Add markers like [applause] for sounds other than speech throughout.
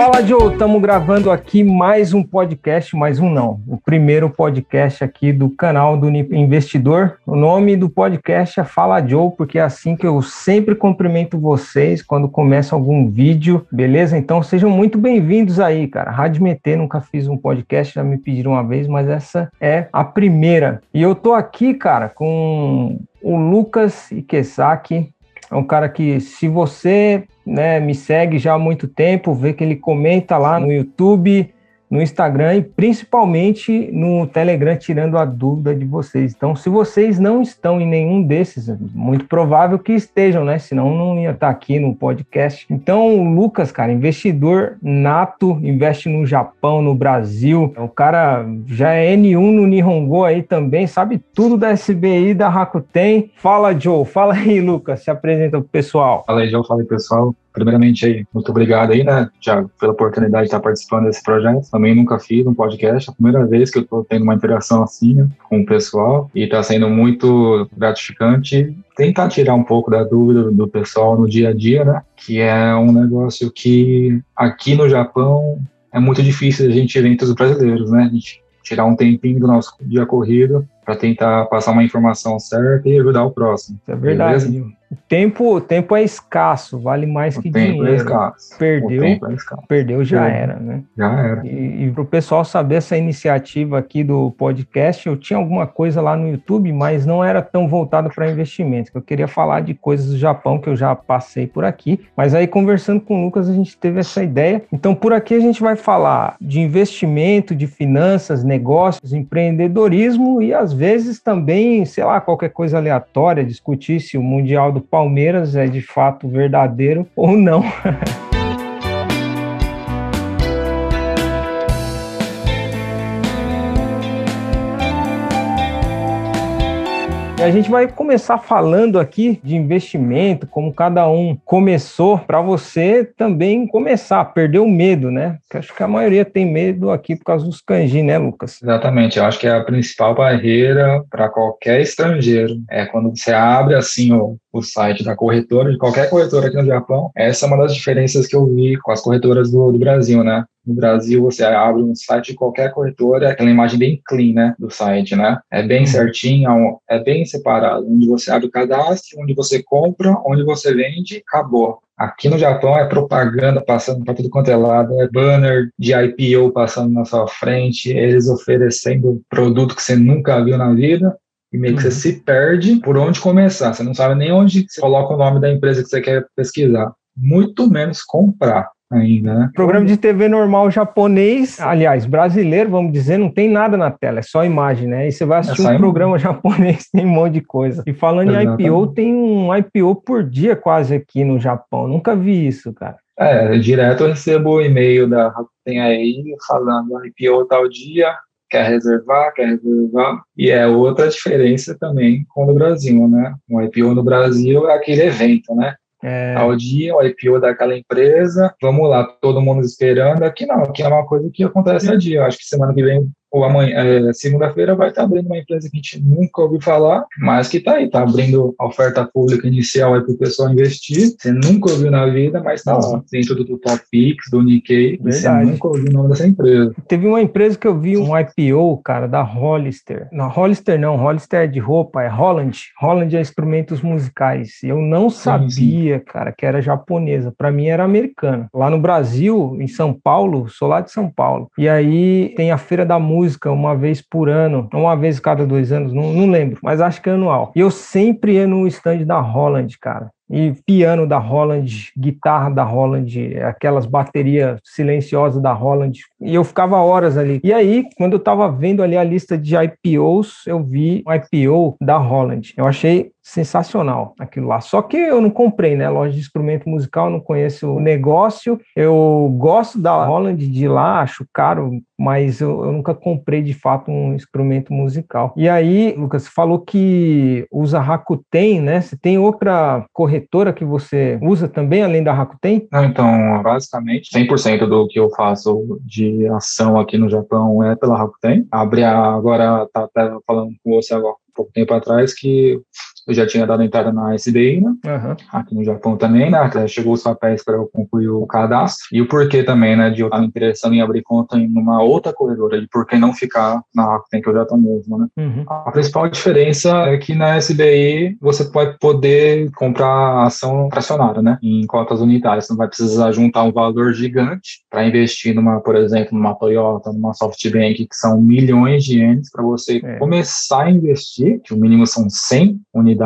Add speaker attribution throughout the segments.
Speaker 1: Fala, Joe. Estamos gravando aqui mais um podcast, mais um não. O primeiro podcast aqui do canal do Investidor. O nome do podcast é Fala, Joe, porque é assim que eu sempre cumprimento vocês quando começa algum vídeo, beleza? Então sejam muito bem-vindos aí, cara. Rádio MT, nunca fiz um podcast, já me pediram uma vez, mas essa é a primeira. E eu tô aqui, cara, com o Lucas Ikesaki, é um cara que, se você né, me segue já há muito tempo, vê que ele comenta lá no YouTube, no Instagram e principalmente no Telegram, tirando a dúvida de vocês. Então, se vocês não estão em nenhum desses, é muito provável que estejam, né? Senão não ia estar aqui no podcast. Então, o Lucas, cara, investidor nato, investe no Japão, no Brasil. O cara já é N1 no Nihongo aí também, sabe tudo da SBI, da Rakuten. Fala, Joe. Fala aí, Lucas. Se apresenta pro pessoal.
Speaker 2: Fala aí, Joe. Fala aí, pessoal. Primeiramente aí, muito obrigado aí, né, Tiago, pela oportunidade de estar participando desse projeto. Também nunca fiz um podcast, é a primeira vez que eu estou tendo uma interação assim né, com o pessoal e está sendo muito gratificante tentar tirar um pouco da dúvida do pessoal no dia a dia, né, que é um negócio que aqui no Japão é muito difícil a gente ver entre os brasileiros, né, a gente tirar um tempinho do nosso dia corrido para tentar passar uma informação certa e ajudar o próximo.
Speaker 1: É verdade. Beleza? Tempo, tempo é escasso, vale mais
Speaker 2: o
Speaker 1: que
Speaker 2: tempo
Speaker 1: dinheiro.
Speaker 2: É escasso.
Speaker 1: Perdeu,
Speaker 2: é
Speaker 1: perdeu já era, né?
Speaker 2: Já era.
Speaker 1: E, e para o pessoal saber essa iniciativa aqui do podcast, eu tinha alguma coisa lá no YouTube, mas não era tão voltado para investimentos. Eu queria falar de coisas do Japão que eu já passei por aqui. Mas aí conversando com o Lucas a gente teve essa ideia. Então por aqui a gente vai falar de investimento, de finanças, negócios, empreendedorismo e às vezes também, sei lá, qualquer coisa aleatória, discutir se o mundial do Palmeiras é de fato verdadeiro ou não. [laughs] E a gente vai começar falando aqui de investimento, como cada um começou, para você também começar, perder o medo, né? Porque acho que a maioria tem medo aqui por causa dos kanji, né, Lucas?
Speaker 2: Exatamente, eu acho que é a principal barreira para qualquer estrangeiro. É quando você abre assim o, o site da corretora, de qualquer corretora aqui no Japão. Essa é uma das diferenças que eu vi com as corretoras do, do Brasil, né? No Brasil, você abre um site de qualquer corretora, é aquela imagem bem clean, né, do site, né? É bem certinho, é bem separado, onde você abre o cadastro, onde você compra, onde você vende, acabou. Aqui no Japão é propaganda passando para tudo quanto é lado, é banner de IPO passando na sua frente, eles oferecendo produto que você nunca viu na vida, e meio que você se perde por onde começar. Você não sabe nem onde você coloca o nome da empresa que você quer pesquisar, muito menos comprar ainda, né?
Speaker 1: Programa de TV normal japonês, aliás, brasileiro, vamos dizer, não tem nada na tela, é só imagem, né? E você vai assistir
Speaker 2: É só
Speaker 1: um programa [laughs] japonês, tem um monte de coisa. E falando em IPO,
Speaker 2: Exatamente.
Speaker 1: tem um IPO por dia quase aqui no Japão. Nunca vi isso, cara.
Speaker 2: É, direto eu recebo o e-mail da Rakuten aí falando IPO tal dia, quer reservar, quer reservar. E é outra diferença também com o Brasil, né? Um IPO no Brasil é aquele evento, né?
Speaker 1: É,
Speaker 2: Ao dia, o IPO daquela empresa, vamos lá, todo mundo esperando. Aqui não, aqui é uma coisa que acontece a dia. Eu acho que semana que vem ou amanhã, é, segunda-feira, vai estar abrindo uma empresa que a gente nunca ouviu falar, mas que está aí, está abrindo oferta pública inicial para o pessoal investir. Você nunca ouviu na vida, mas está lá, dentro do Top Pix, do Nikkei, você nunca ouviu o nome dessa empresa.
Speaker 1: Teve uma empresa que eu vi um IPO, cara, da Hollister. Não, Hollister não, Hollister é de roupa, é Holland. Holland é instrumentos musicais. Eu não sabia, cara, que era japonesa. Para mim era americana. Lá no Brasil, em São Paulo, sou lá de São Paulo. E aí tem a Feira da Música uma vez por ano, uma vez cada dois anos, não, não lembro, mas acho que é anual. E eu sempre ia no stand da Holland, cara e piano da Holland, guitarra da Holland, aquelas baterias silenciosas da Holland, e eu ficava horas ali. E aí, quando eu estava vendo ali a lista de IPOs, eu vi um IPO da Holland. Eu achei sensacional aquilo lá. Só que eu não comprei, né? Loja de instrumento musical, não conheço o negócio. Eu gosto da Holland de lá, acho caro, mas eu, eu nunca comprei de fato um instrumento musical. E aí, Lucas, falou que usa Rakuten, né? Você tem outra corretora que você usa também, além da Rakuten?
Speaker 2: Não, então, basicamente, 100% do que eu faço de ação aqui no Japão é pela Rakuten. Abre a, agora, tá até falando com você agora, pouco tempo atrás, que eu já tinha dado entrada na SBI, né?
Speaker 1: Uhum.
Speaker 2: Aqui no Japão também, né? Chegou os papéis para eu concluir o cadastro. E o porquê também, né? De eu estar interessando em abrir conta em uma outra corredora, e por que não ficar na Rakuten que eu já estou mesmo, né? Uhum. A principal diferença é que na SBI você pode poder comprar ação fracionária, né? Em cotas unitárias. Você não vai precisar juntar um valor gigante para investir numa, por exemplo, numa Toyota, numa SoftBank, que são milhões de ienes para você é. começar a investir, que o mínimo são 100 unidades,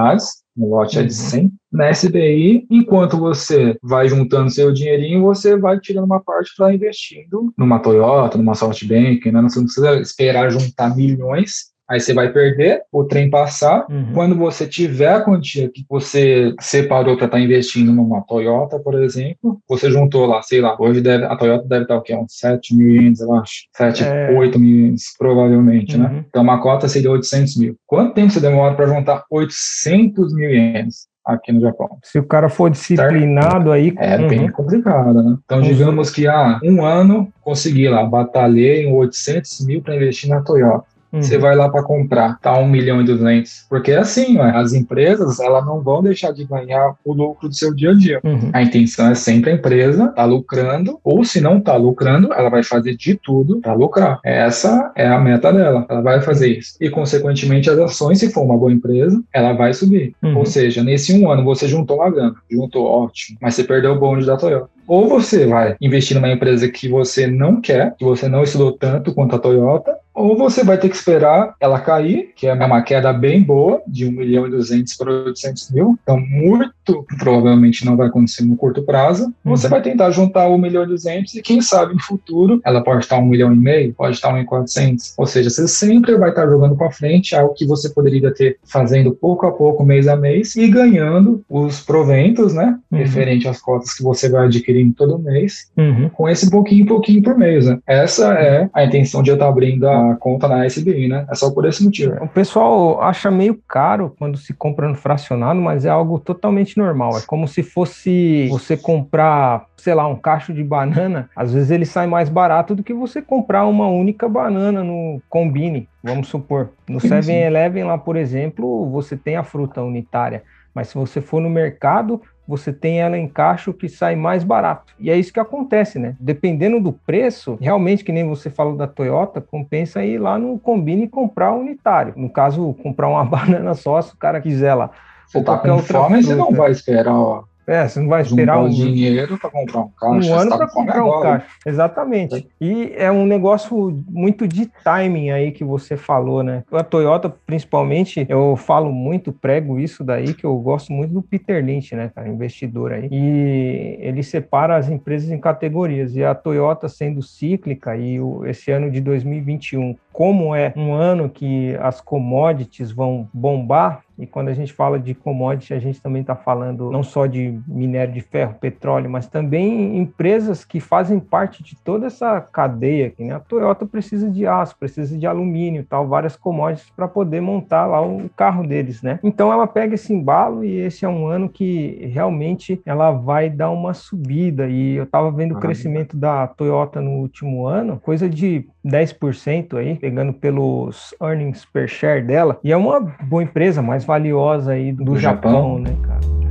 Speaker 2: o lote uhum. é de 100. Uhum. Na SBI, enquanto você vai juntando seu dinheirinho, você vai tirando uma parte para investindo numa Toyota, numa SoftBank, né? Você não precisa esperar juntar milhões Aí você vai perder, o trem passar. Uhum. Quando você tiver a quantia que você separou para estar tá investindo numa Toyota, por exemplo, você juntou lá, sei lá, hoje deve, a Toyota deve estar o quê? Uns 7 mil ienes, eu acho. 7, é... 8 mil ienes, provavelmente, né? uhum. né? Então uma cota seria 800 mil. Quanto tempo você demora para juntar 800 mil ienes? aqui no Japão.
Speaker 1: Se o cara for disciplinado aí...
Speaker 2: É uhum. bem complicado, né? Então, digamos que, ah, um ano consegui lá, batalhei em 800 mil para investir na Toyota. Você uhum. vai lá para comprar, tá 1 milhão e 200. Porque é assim, as empresas, elas não vão deixar de ganhar o lucro do seu dia a dia. Uhum. A intenção é sempre a empresa tá lucrando, ou se não tá lucrando, ela vai fazer de tudo para lucrar. Essa é a meta dela. Ela vai fazer isso. E, consequentemente, as ações, se for uma boa empresa, ela vai subir. Uhum. Ou seja, nesse um ano você juntou uma grana, juntou ótimo, mas você perdeu o bonde da Toyota. Ou você vai investir numa empresa que você não quer, que você não estudou tanto quanto a Toyota, ou você vai ter que esperar ela cair, que é uma queda bem boa, de 1 milhão e 200 para 800 mil, então muito provavelmente não vai acontecer no curto prazo. Uhum. Você vai tentar juntar 1 milhão e 200 e quem sabe no futuro ela pode estar 1 milhão e meio, pode estar 1 e 400. Ou seja, você sempre vai estar jogando para frente algo que você poderia ter fazendo pouco a pouco, mês a mês, e ganhando os proventos, né, uhum. referente às cotas que você vai adquirindo todo mês, uhum. com esse pouquinho, pouquinho por mês. Né? Essa é a intenção de eu estar abrindo a conta na SBI, né? É só por esse motivo.
Speaker 1: O pessoal acha meio caro quando se compra no fracionado, mas é algo totalmente normal. É como se fosse você comprar, sei lá, um cacho de banana. Às vezes ele sai mais barato do que você comprar uma única banana no Combine, vamos supor. No 7-Eleven lá, por exemplo, você tem a fruta unitária. Mas se você for no mercado, você tem ela em caixa que sai mais barato. E é isso que acontece, né? Dependendo do preço, realmente, que nem você falou da Toyota, compensa ir lá no Combine e comprar um unitário. No caso, comprar uma [laughs] banana só, se o cara quiser lá.
Speaker 2: Você Ou tá com fome, você não vai esperar ó,
Speaker 1: é, você não vai esperar
Speaker 2: um dinheiro para comprar um caixa.
Speaker 1: Um ano para comprar um caixa. Exatamente. E é um negócio muito de timing aí que você falou, né? A Toyota, principalmente, eu falo muito, prego isso daí, que eu gosto muito do Peter Lynch, né, cara, investidor aí. E ele separa as empresas em categorias. E a Toyota sendo cíclica e o, esse ano de 2021, como é um ano que as commodities vão bombar, e quando a gente fala de commodity, a gente também está falando não só de minério de ferro, petróleo, mas também empresas que fazem parte de toda essa cadeia aqui, né? A Toyota precisa de aço, precisa de alumínio, tal, várias commodities para poder montar lá o carro deles, né? Então ela pega esse embalo e esse é um ano que realmente ela vai dar uma subida. E eu estava vendo o crescimento da Toyota no último ano, coisa de 10% aí, pegando pelos earnings per share dela. E é uma boa empresa, mais valiosa aí do, do Japão, Japão, né, cara?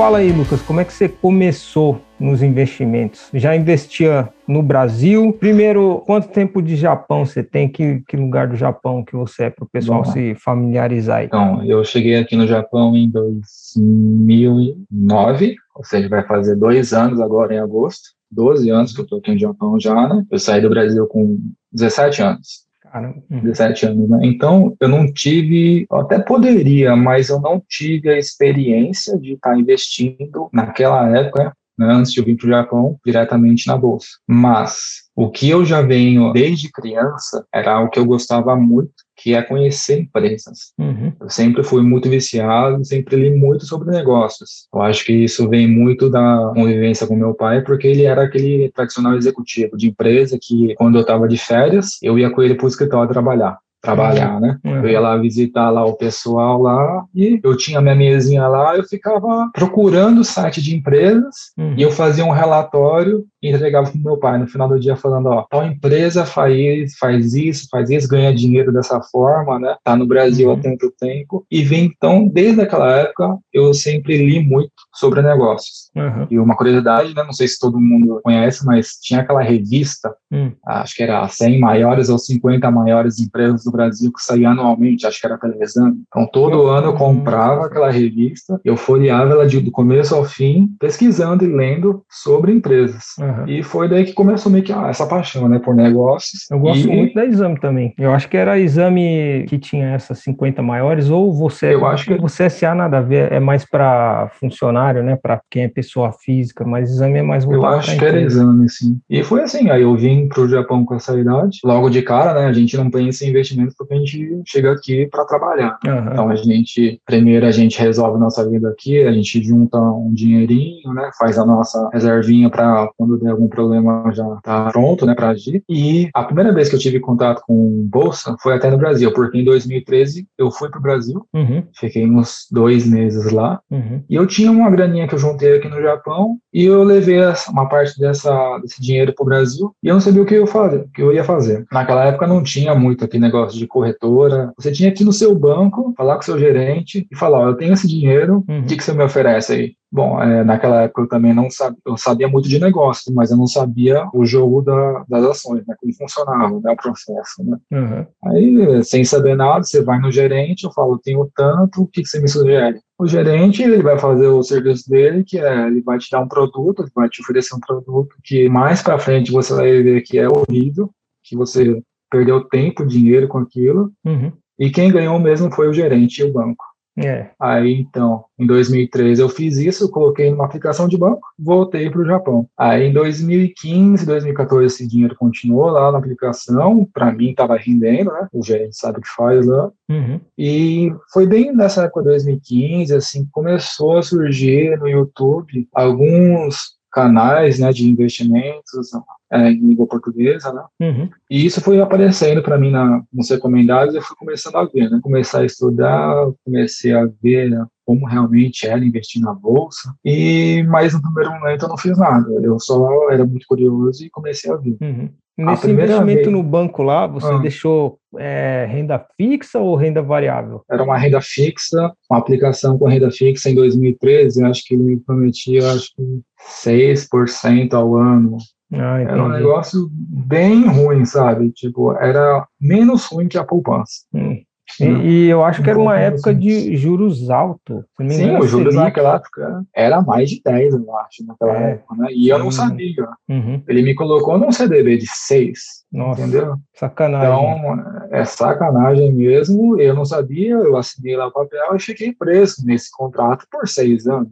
Speaker 1: Fala aí, Lucas, como é que você começou nos investimentos? Já investia no Brasil? Primeiro, quanto tempo de Japão você tem? Que, que lugar do Japão que você é para o pessoal Bom, se familiarizar aí?
Speaker 2: Então, eu cheguei aqui no Japão em 2009, ou seja, vai fazer dois anos agora em agosto. 12 anos que eu estou aqui no Japão já, né? Eu saí do Brasil com 17 anos. Caramba. 17 anos, né? Então, eu não tive, eu até poderia, mas eu não tive a experiência de estar investindo naquela época, né, antes de eu vir para o Japão, diretamente na bolsa. Mas o que eu já venho desde criança era o que eu gostava muito, que é conhecer empresas. Uhum. Eu sempre fui muito viciado, sempre li muito sobre negócios. Eu acho que isso vem muito da convivência com meu pai, porque ele era aquele tradicional executivo de empresa que, quando eu estava de férias, eu ia com ele para o escritório trabalhar trabalhar, né? Uhum. Eu ia lá visitar lá o pessoal lá e eu tinha minha mesinha lá, eu ficava procurando o site de empresas uhum. e eu fazia um relatório e entregava pro meu pai no final do dia falando, ó, tal empresa faz, faz isso, faz isso, ganha dinheiro dessa forma, né? Tá no Brasil uhum. há tanto tempo. E vem então, desde aquela época, eu sempre li muito sobre negócios. Uhum. E uma curiosidade, né? Não sei se todo mundo conhece, mas tinha aquela revista, uhum. acho que era 100 maiores ou 50 maiores empresas do Brasil que saía anualmente, acho que era pela Exame. Então, todo ano eu comprava aquela revista, eu folheava ela de, do começo ao fim, pesquisando e lendo sobre empresas. Uhum. E foi daí que começou meio que ah, essa paixão, né, por negócios.
Speaker 1: Eu gosto e... muito da Exame também. Eu acho que era a Exame que tinha essas 50 maiores, ou você.
Speaker 2: Eu acho que.
Speaker 1: Você SA nada a ver, é mais para funcionário, né, para quem é pessoa física, mas Exame é mais
Speaker 2: voltado Eu acho que era Exame, sim. E foi assim, aí eu vim para o Japão com essa idade, logo de cara, né, a gente não pensa em investimento porque a gente chega aqui para trabalhar. Uhum. Então a gente, primeiro a gente resolve nossa vida aqui, a gente junta um dinheirinho, né, faz a nossa reservinha para quando der algum problema já tá pronto, né, para agir. E a primeira vez que eu tive contato com bolsa foi até no Brasil, porque em 2013 eu fui para o Brasil, uhum. fiquei uns dois meses lá, uhum. e eu tinha uma graninha que eu juntei aqui no Japão e eu levei uma parte dessa, desse dinheiro para o Brasil e eu não sabia o que eu, fazer, o que eu ia fazer. Naquela época não tinha muito aquele negócio de corretora, você tinha que ir no seu banco, falar com o seu gerente e falar, ó, eu tenho esse dinheiro, o uhum. que, que você me oferece aí? Bom, é, naquela época eu também não sabia, eu sabia muito de negócio, mas eu não sabia o jogo da, das ações, né, como funcionava, né, o processo, né. Uhum. Aí, sem saber nada, você vai no gerente, eu falo, tenho tanto, o que, que você me sugere? O gerente, ele vai fazer o serviço dele, que é, ele vai te dar um produto, ele vai te oferecer um produto que mais para frente você vai ver que é horrível, que você perdeu tempo, dinheiro com aquilo, uhum. e quem ganhou mesmo foi o gerente e o banco. É. Aí então, em 2013 eu fiz isso, coloquei numa aplicação de banco, voltei para o Japão. Aí em 2015, 2014 esse dinheiro continuou lá na aplicação, para mim estava rendendo, né? O gerente sabe o que faz lá. Uhum. E foi bem nessa época de 2015, assim, começou a surgir no YouTube alguns canais né, de investimentos é, em língua portuguesa, né? Uhum. E isso foi aparecendo para mim na, nos recomendados e eu fui começando a ver, né? Começar a estudar, comecei a ver né, como realmente era investir na bolsa. E mas no primeiro momento eu não fiz nada. Eu só era muito curioso e comecei a ver. Uhum.
Speaker 1: Nesse investimento vez... no banco lá, você ah. deixou é, renda fixa ou renda variável?
Speaker 2: Era uma renda fixa, uma aplicação com renda fixa em 2013, acho que ele me prometia acho que 6% ao ano. Ah, era um negócio bem ruim, sabe? Tipo, era menos ruim que a poupança. Hum.
Speaker 1: E, e, eu acho que era uma época de juros altos.
Speaker 2: Sim, os juros naquela época era mais de 10, eu acho, naquela é. época, né? E eu não sabia. Uhum. Ele me colocou num CDB de 6, Nossa, entendeu?
Speaker 1: Sacanagem.
Speaker 2: Então, é sacanagem mesmo. Eu não sabia, eu assinei lá o papel e fiquei preso nesse contrato por seis anos.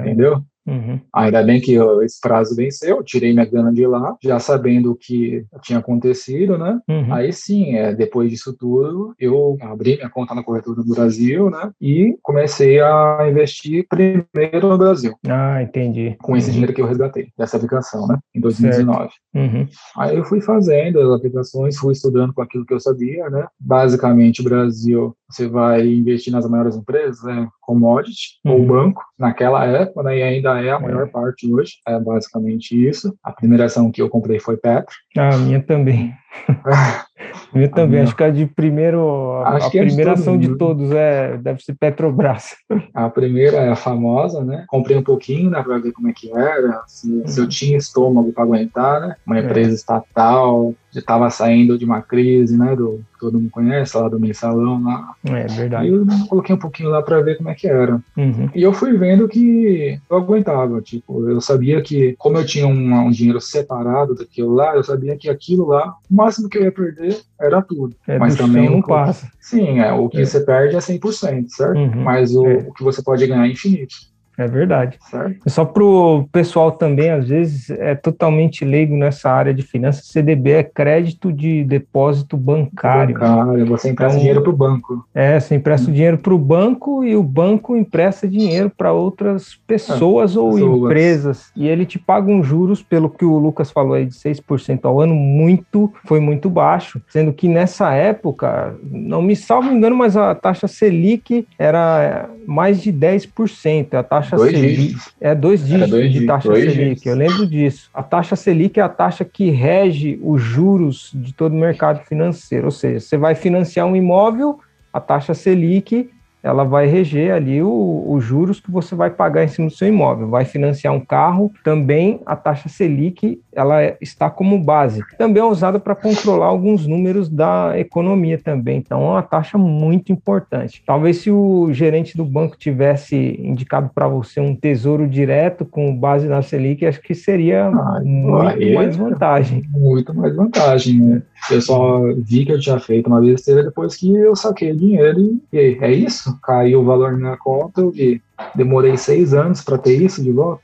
Speaker 2: Entendeu? Uhum. Ainda bem que esse prazo venceu, tirei minha grana de lá, já sabendo o que tinha acontecido, né? Uhum. Aí sim, é, depois disso tudo, eu abri minha conta na corretora do Brasil, né? E comecei a investir primeiro no Brasil.
Speaker 1: Ah, entendi.
Speaker 2: Com esse uhum. dinheiro que eu resgatei dessa aplicação, né? Em 2019. Uhum. Aí eu fui fazendo as aplicações, fui estudando com aquilo que eu sabia, né? Basicamente, o Brasil, você vai investir nas maiores empresas, né? Commodity ou uhum. banco, naquela época, né? E ainda é a maior é. parte hoje, é basicamente isso. A primeira ação que eu comprei foi Petro.
Speaker 1: Ah, a minha também. [laughs] minha também, acho que a de primeiro, a, a primeira de ação mundo. de todos é, deve ser Petrobras. [laughs]
Speaker 2: A primeira é a famosa, né? Comprei um pouquinho, né, para ver como é que era, se, uhum. se eu tinha estômago para aguentar, né? Uma é. empresa é. estatal, estava saindo de uma crise, né, do todo mundo conhece, lá do mensalão lá.
Speaker 1: É verdade.
Speaker 2: E eu coloquei um pouquinho lá para ver como é que era. Uhum. E eu fui vendo que eu aguentava, tipo, eu sabia que, como eu tinha um, um, dinheiro separado daquilo lá, eu sabia que aquilo lá, o máximo que eu ia perder era tudo.
Speaker 1: É, Mas também não passa.
Speaker 2: Sim, é, o que é. você perde é 100%, certo? Uhum. Mas o, é. o que você pode ganhar é infinito.
Speaker 1: É verdade. Certo. Só para o pessoal também, às vezes, é totalmente leigo nessa área de finanças. CDB é crédito de depósito bancário.
Speaker 2: Bancário, você empresta então, dinheiro para o banco.
Speaker 1: É, você empresta hum. dinheiro para o banco e o banco empresta dinheiro para outras pessoas ah, ou pessoas. empresas. E ele te paga um juros, pelo que o Lucas falou aí, de 6% ao ano, muito, foi muito baixo. Sendo que nessa época, não me salvo engano, mas a taxa Selic era mais de 10%. A taxa dois Selic dígitos. é dois dígitos dois de taxa Selic, dígitos. eu lembro disso. A taxa Selic é a taxa que rege os juros de todo o mercado financeiro, ou seja, você vai financiar um imóvel, a taxa Selic ela vai reger ali os juros que você vai pagar em cima do seu imóvel. Vai financiar um carro, também a taxa Selic ela está como base. Também é usada para controlar alguns números da economia também. Então é uma taxa muito importante. Talvez se o gerente do banco tivesse indicado para você um tesouro direto com base na Selic, acho que seria ah, muito mais vantagem.
Speaker 2: Muito mais vantagem, né? Eu só vi que eu tinha feito uma besteira depois que eu saquei o dinheiro e, é isso? Caiu o valor na conta, eu vi. Demorei seis anos para ter isso de volta.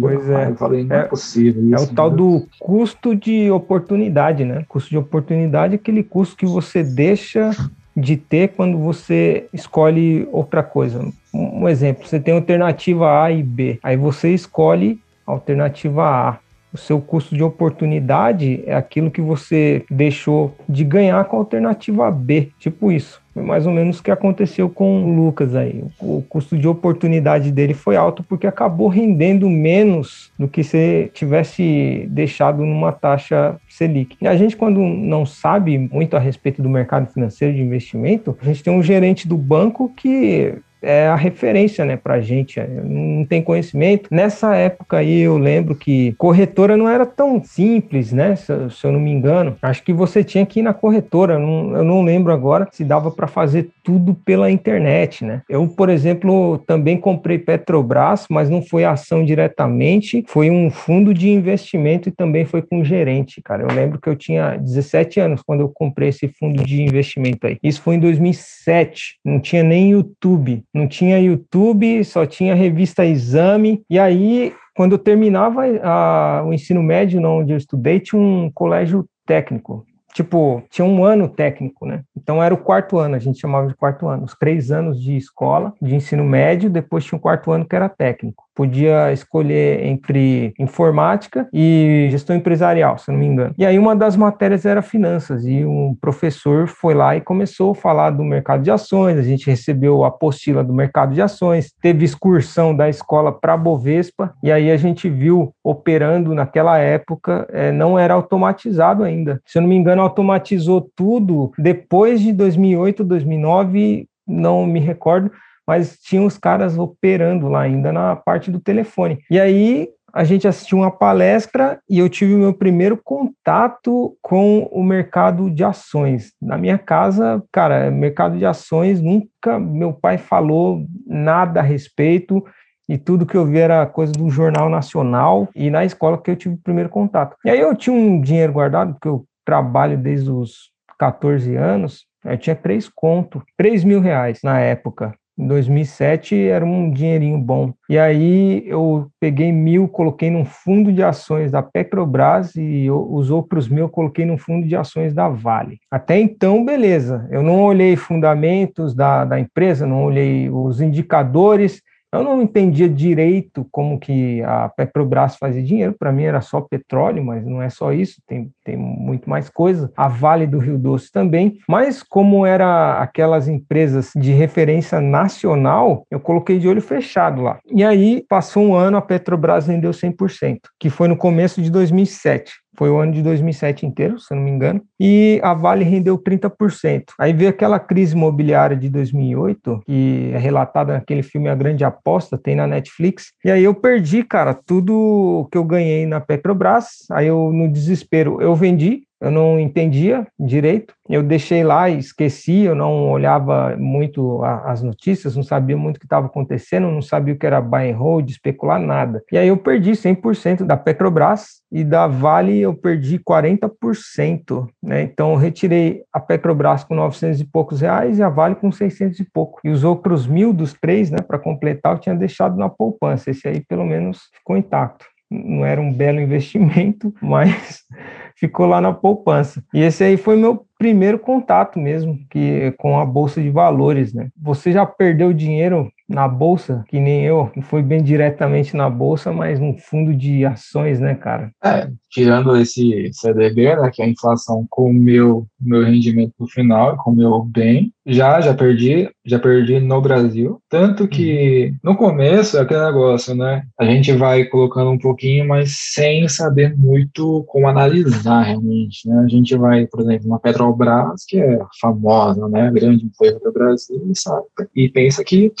Speaker 1: Pois é.
Speaker 2: eu falei, não é, é possível.
Speaker 1: Isso, é o tal do custo de oportunidade, né? Custo de oportunidade é aquele custo que você deixa de ter quando você escolhe outra coisa. Um exemplo, você tem alternativa A e B. Aí você escolhe a alternativa A. O seu custo de oportunidade é aquilo que você deixou de ganhar com a alternativa B, tipo isso. Foi mais ou menos o que aconteceu com o Lucas aí. O custo de oportunidade dele foi alto porque acabou rendendo menos do que se tivesse deixado numa taxa Selic. E a gente, quando não sabe muito a respeito do mercado financeiro de investimento, a gente tem um gerente do banco que é a referência, né, pra gente, é, não tem conhecimento. Nessa época aí eu lembro que corretora não era tão simples, né, se, eu não me engano. Acho que você tinha que ir na corretora, eu não lembro agora se dava fazer tudo pela internet, né. Eu, por exemplo, também comprei Petrobras, mas não foi ação diretamente, foi um fundo de investimento e também foi com gerente, cara. Eu lembro que eu tinha 17 anos quando eu comprei esse fundo de investimento aí. Isso foi em 2007, não tinha nem YouTube não tinha YouTube, só tinha revista Exame. E aí, quando eu terminava a, o ensino médio, onde eu estudei, tinha um colégio técnico tipo, tinha um ano técnico, né? Então era o quarto ano, a gente chamava de quarto ano, os três anos de escola, de ensino médio, depois tinha o quarto ano que era técnico. Podia escolher entre informática e gestão empresarial, se não me engano. E aí uma das matérias era finanças, e um professor foi lá e começou a falar do mercado de ações, a gente recebeu a apostila do mercado de ações, teve excursão da escola para Bovespa, e aí a gente viu operando naquela época, é, não era automatizado ainda. Se eu não me engano, automatizou tudo depois de 2008, 2009, não me recordo, mas tinha os caras operando lá ainda na parte do telefone. E aí a gente assistiu uma palestra e eu tive o meu primeiro contato com o mercado de ações. Na minha casa, cara, mercado de ações nunca meu pai falou nada a respeito e tudo que eu vi era coisa do jornal nacional e na escola que eu tive o primeiro contato. E aí eu tinha um dinheiro guardado porque eu trabalho desde os 14 anos, eu tinha três contos, 3 mil reais na época. Em 2007 era um dinheirinho bom. E aí eu peguei mil, coloquei num fundo de ações da Petrobras e os outros mil eu coloquei num fundo de ações da Vale. Até então, beleza. Eu não olhei fundamentos da, da empresa, não olhei os indicadores, eu não entendia direito como que a Petrobras fazia dinheiro, para mim era só petróleo, mas não é só isso, tem, tem muito mais coisa. A Vale do Rio Doce também, mas como era aquelas empresas de referência nacional, eu coloquei de olho fechado lá. E aí passou um ano, a Petrobras vendeu 100%, que foi no começo de 2007. Foi o ano de 2007 inteiro, se eu não me engano, e a Vale rendeu 30%. Aí veio aquela crise imobiliária de 2008, que é relatada naquele filme A Grande Aposta, tem na Netflix, e aí eu perdi, cara, tudo que eu ganhei na Petrobras, aí eu, no desespero, eu vendi, eu não entendia direito, eu deixei lá esqueci, eu não olhava muito as notícias, não sabia muito o que estava acontecendo, não sabia o que era buy and hold, especular nada. E aí eu perdi 100% da Petrobras e da Vale eu perdi 40%, né? Então eu retirei a Petrobras com 900 e poucos reais e a Vale com 600 e pouco. E os outros mil dos três, né, para completar, eu tinha deixado na poupança. Esse aí pelo menos ficou intacto. Não era um belo investimento, [laughs] mas ficou lá na poupança. E esse aí foi meu primeiro contato mesmo que com a bolsa de valores, né? Você já perdeu dinheiro na bolsa, que nem eu, não foi bem diretamente na bolsa, mas num fundo de ações, né, cara?
Speaker 2: É, tirando esse CDB, né, que é a inflação comeu meu rendimento no final, comeu bem, já, já perdi, já perdi no Brasil, tanto que uhum. no começo é aquele negócio, né, a gente vai colocando um pouquinho, mas sem saber muito como analisar realmente, né, a gente vai, por exemplo, uma Petrobras, que é famosa, né, grande empresa do Brasil, sabe, e pensa que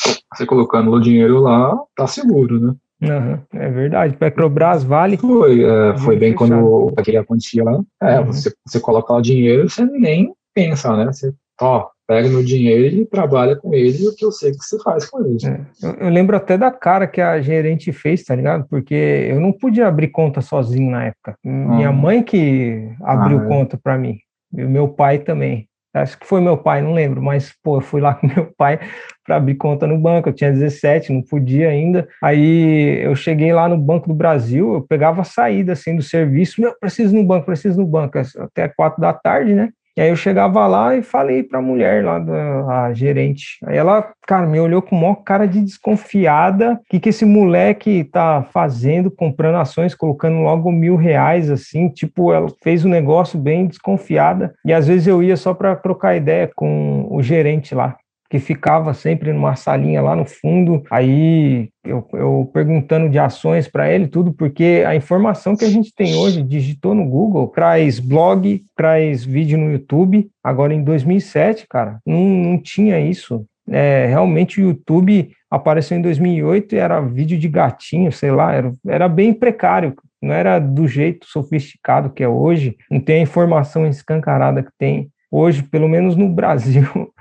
Speaker 2: você colocando o dinheiro lá, tá seguro, né?
Speaker 1: Uhum, é verdade. Petrobras vale.
Speaker 2: Foi, é, foi bem fechado. quando aquele acontecia lá. É, uhum. você, você coloca lá o dinheiro, você nem pensa, né? Você, ó, pega meu dinheiro e trabalha com ele, o que eu sei que você faz com ele.
Speaker 1: É. Eu, eu, lembro até da cara que a gerente fez, tá ligado? Porque eu não podia abrir conta sozinho na época. Minha uhum. mãe que abriu ah, é. conta para mim. E o meu pai também acho que foi meu pai, não lembro, mas pô, eu fui lá [laughs] com meu pai para abrir conta no banco, eu tinha 17, não podia ainda. Aí eu cheguei lá no Banco do Brasil, eu pegava a saída assim do serviço, meu, preciso no banco, preciso no banco, até quatro da tarde, né? E aí eu chegava lá e falei para a mulher lá, da, a gerente. Aí ela, cara, me olhou com maior cara de desconfiada. O que, que esse moleque tá fazendo, comprando ações, colocando logo mil reais, assim, tipo, ela fez um negócio bem desconfiada. E às vezes eu ia só para trocar ideia com o gerente lá que ficava sempre numa salinha lá no fundo, aí eu, eu perguntando de ações para ele, tudo, porque a informação que a gente tem hoje, digitou no Google, traz blog, traz vídeo no YouTube. Agora, em 2007, cara, não, não tinha isso. É, realmente o YouTube apareceu em 2008 e era vídeo de gatinho, sei lá, era, era bem precário, não era do jeito sofisticado que é hoje, não tem a informação escancarada que tem hoje, pelo menos no [laughs] Brasil.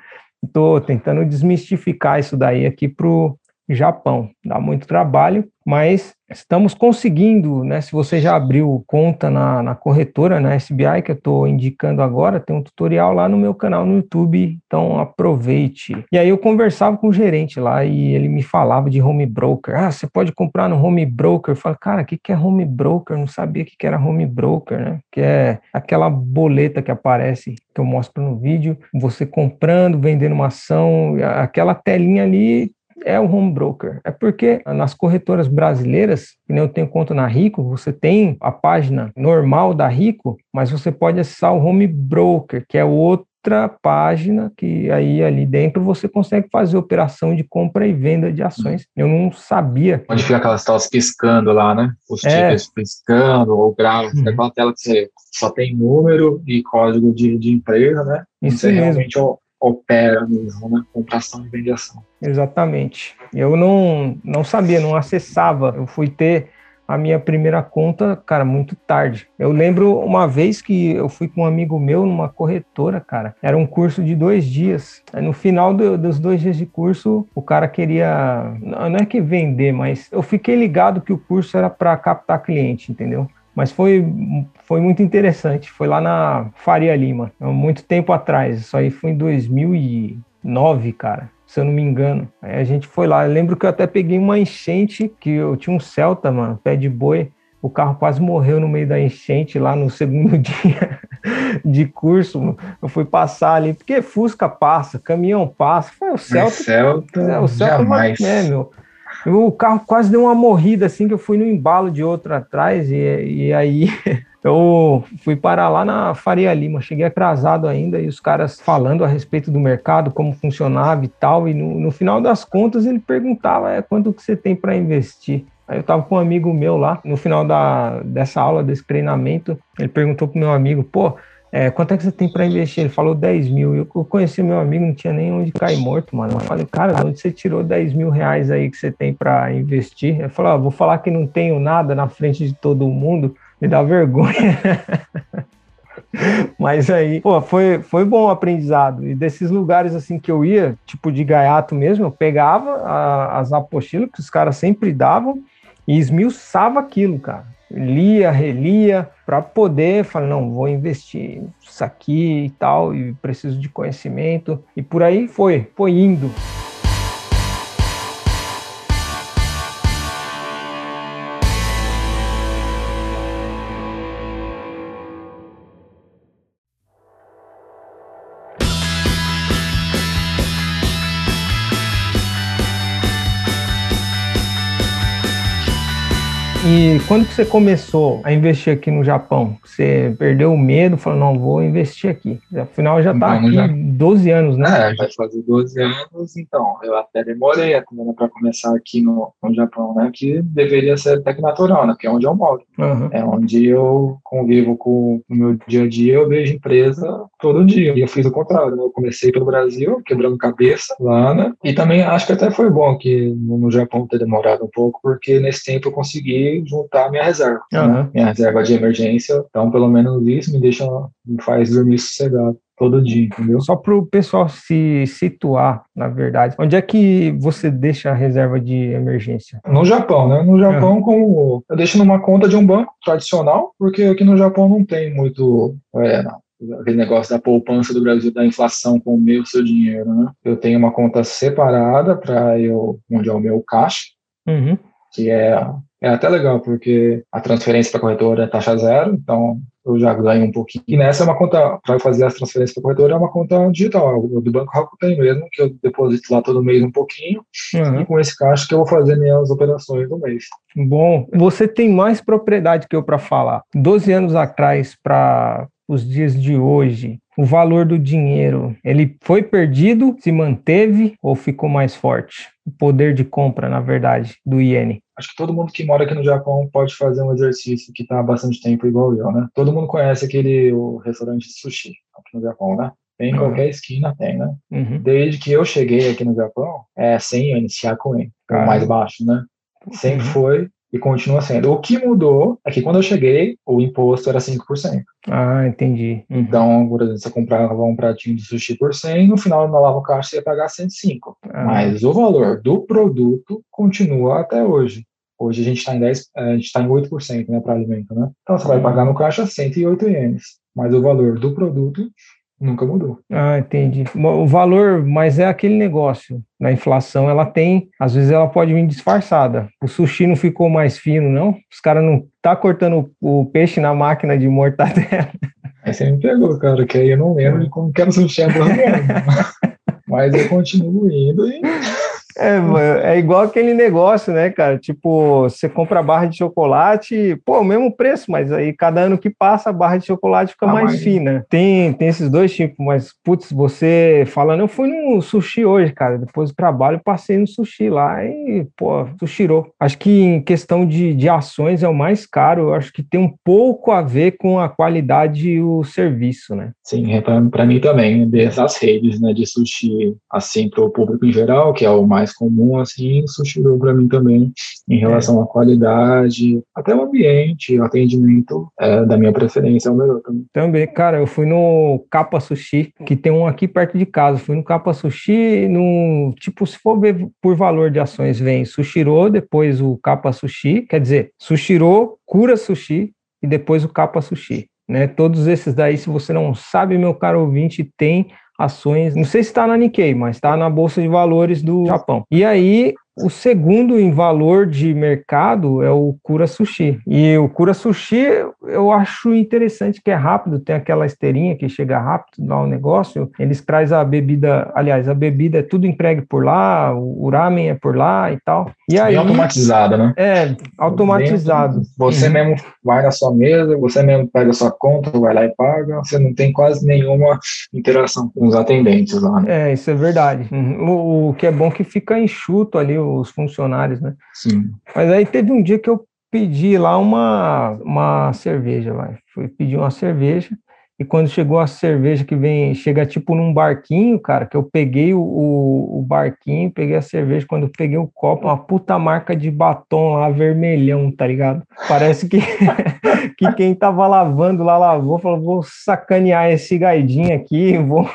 Speaker 1: Estou tentando desmistificar isso daí aqui para o Japão. Dá muito trabalho, mas estamos conseguindo, né? Se você já abriu conta na, na corretora, na SBI, que eu estou indicando agora, tem um tutorial lá no meu canal no YouTube, então aproveite. E aí eu conversava com o gerente lá e ele me falava de home broker. Ah, você pode comprar no home broker. Eu falei, cara, o que, que é home broker? Eu não sabia o que, que era home broker, né? Que é aquela boleta que aparece, que eu mostro no vídeo, você comprando, vendendo uma ação, aquela telinha ali é o home broker. É porque nas corretoras brasileiras, que nem eu tenho conta na Rico, você tem a página normal da Rico, mas você pode acessar o home broker, que é outra página que aí ali dentro você consegue fazer operação de compra e venda de ações. Eu não sabia.
Speaker 2: Onde fica aquelas telas piscando lá, né? Os é. tickets piscando, ou gráfico, uhum. aquela tela que você só tem número e código de, de empresa, né?
Speaker 1: Isso você mesmo.
Speaker 2: realmente opera mesmo, né? Compração e vende ação.
Speaker 1: Exatamente. Eu não, não sabia, não acessava. Eu fui ter a minha primeira conta, cara, muito tarde. Eu lembro uma vez que eu fui com um amigo meu numa corretora, cara. Era um curso de dois dias. Aí no final do, dos dois dias de curso, o cara queria, não é que vender, mas eu fiquei ligado que o curso era para captar cliente, entendeu? Mas foi, foi muito interessante. Foi lá na Faria Lima, muito tempo atrás. Isso aí foi em 2009, cara, se eu não me engano. Aí a gente foi lá. Eu lembro que eu até peguei uma enchente, que eu tinha um Celta, mano, pé de boi. O carro quase morreu no meio da enchente lá no segundo [laughs] dia de curso. Eu fui passar ali, porque Fusca passa, caminhão passa. Foi o Celta.
Speaker 2: Celta, o Celta jamais.
Speaker 1: É, meu. O carro quase deu uma morrida assim que eu fui no embalo de outro atrás e, e aí [laughs] eu fui parar lá na Faria Lima, cheguei atrasado ainda e os caras falando a respeito do mercado, como funcionava e tal, e no, no final das contas ele perguntava é, quanto que você tem para investir. Aí eu tava com um amigo meu lá, no final da, dessa aula, desse treinamento, ele perguntou pro meu amigo, pô, é, quanto é que você tem para investir? Ele falou 10 mil. Eu conheci meu amigo, não tinha nem onde cair morto, mano. Eu falei, cara, de onde você tirou 10 mil reais aí que você tem para investir? Ele falou, ah, vou falar que não tenho nada na frente de todo mundo, me dá vergonha. [laughs] Mas aí, pô, foi, foi bom o aprendizado. E desses lugares assim que eu ia, tipo de gaiato mesmo, eu pegava a, as apostilas que os caras sempre davam e esmiuçava aquilo, cara. Lia, relia, para poder falar, não, vou investir isso aqui e tal, e preciso de conhecimento. E por aí foi, foi indo. E quando que você começou a investir aqui no Japão? Você perdeu o medo, falou, não, vou investir aqui. Afinal, já está aqui já... 12 anos, né?
Speaker 2: É, vai fazer 12 anos, então, eu até demorei para começar aqui no, no Japão, né? Que deveria ser até que natural, né? Que é onde eu moro. Uhum. É onde eu convivo com o meu dia a dia, eu vejo empresa todo dia. E eu fiz o contrário, né? Eu comecei pelo Brasil, quebrando cabeça lá, né? E também acho que até foi bom que no Japão ter demorado um pouco, porque nesse tempo eu consegui juntar minha reserva, uhum. né? minha reserva de emergência. Então, pelo menos isso me deixa, me faz dormir sossegado todo dia, entendeu?
Speaker 1: Só para o pessoal se situar, na verdade, onde é que você deixa a reserva de emergência?
Speaker 2: No Japão, né? No Japão, uhum. como eu deixo numa conta de um banco tradicional, porque aqui no Japão não tem muito é, aquele negócio da poupança do Brasil, da inflação com o meu seu dinheiro, né? Eu tenho uma conta separada para eu, onde é o meu caixa, uhum. que é é até legal, porque a transferência para a corretora é taxa zero, então eu já ganho um pouquinho. E nessa é uma conta, para fazer as transferências para a corretora, é uma conta digital, do Banco Rakuten mesmo, que eu deposito lá todo mês um pouquinho, uhum. e com esse caixa que eu vou fazer minhas operações do mês.
Speaker 1: Bom, você tem mais propriedade que eu para falar. 12 anos atrás para os dias de hoje, o valor do dinheiro, ele foi perdido, se manteve ou ficou mais forte? O poder de compra, na verdade, do iene.
Speaker 2: Acho que todo mundo que mora aqui no Japão pode fazer um exercício que está há bastante tempo igual eu, né? Todo mundo conhece aquele o restaurante de sushi aqui no Japão, né? Tem em uhum. qualquer esquina, tem, né? Uhum. Desde que eu cheguei aqui no Japão, é 100 ienes, Hyakuen, o mais baixo, né? Sempre uhum. foi e continua sendo. O que mudou é que quando eu cheguei, o imposto era 5%.
Speaker 1: Ah, entendi.
Speaker 2: Uhum. Então, por exemplo, você comprava um pratinho de sushi por 100, no final na lava caixa você ia pagar 105. Ah. Mas o valor do produto continua até hoje. Hoje a gente está em 10, a gente está em 8%, né, para alimento, né? Então você vai uhum. pagar no caixa 108 ienes, mas o valor do produto Nunca mudou.
Speaker 1: Ah, entendi. O valor, mas é aquele negócio. Na inflação, ela tem, às vezes ela pode vir disfarçada. O sushi não ficou mais fino, não? Os caras não tá cortando o peixe na máquina de mortadela. [laughs]
Speaker 2: Aí você me pegou, cara, que aí eu não lembro de como que era o sushi [laughs] Mas eu continuo indo e
Speaker 1: é, é igual aquele negócio, né, cara? Tipo, você compra a barra de chocolate, pô, o mesmo preço, mas aí cada ano que passa a barra de chocolate fica ah, mais mas... fina. Tem, tem esses dois tipos, mas, putz, você falando, eu fui no sushi hoje, cara, depois do trabalho passei no sushi lá e, pô, sushirou. Acho que em questão de, de ações é o mais caro, eu acho que tem um pouco a ver com a qualidade e o serviço, né?
Speaker 2: Sim, é para mim também, dessas redes, né, de sushi, assim, para o público em geral, que é o mais mais comum, assim, suscitou para mim também em relação à qualidade, até o ambiente, o atendimento é, da minha preferência é o melhor também.
Speaker 1: Também, cara, eu fui no Capa Sushi, que tem um aqui perto de casa, fui no Capa Sushi, no, tipo, se for ver por valor de ações, vem Sushiro, depois o Capa Sushi, quer dizer, Sushiro, Cura Sushi e depois o Capa Sushi. Né? Todos esses daí, se você não sabe, meu caro ouvinte, tem ações, não sei se está na Nikkei, mas está na Bolsa de Valores do Japão. E aí, o segundo em valor de mercado é o Cura Sushi. E o Cura Sushi eu acho interessante que é rápido, tem aquela esteirinha que chega rápido lá o negócio. Eles trazem a bebida, aliás, a bebida é tudo entregue por lá, o ramen é por lá e tal. E aí,
Speaker 2: automatizado, né?
Speaker 1: É, automatizado.
Speaker 2: Você uhum. mesmo vai na sua mesa, você mesmo pega a sua conta, vai lá e paga, você não tem quase nenhuma interação com os atendentes lá.
Speaker 1: Né? É, isso é verdade. Uhum. O, o que é bom que fica enxuto ali os funcionários, né?
Speaker 2: Sim.
Speaker 1: Mas aí teve um dia que eu pedi lá uma, uma cerveja, vai. Fui pedir uma cerveja E quando chegou a cerveja que vem, chega tipo num barquinho, cara, que eu peguei o, o, o barquinho, peguei a cerveja, quando eu peguei o copo, uma puta marca de batom lá, vermelhão, tá ligado? Parece que, [laughs] que quem tava lavando lá lavou, falou, vou sacanear esse gaidinho aqui, vou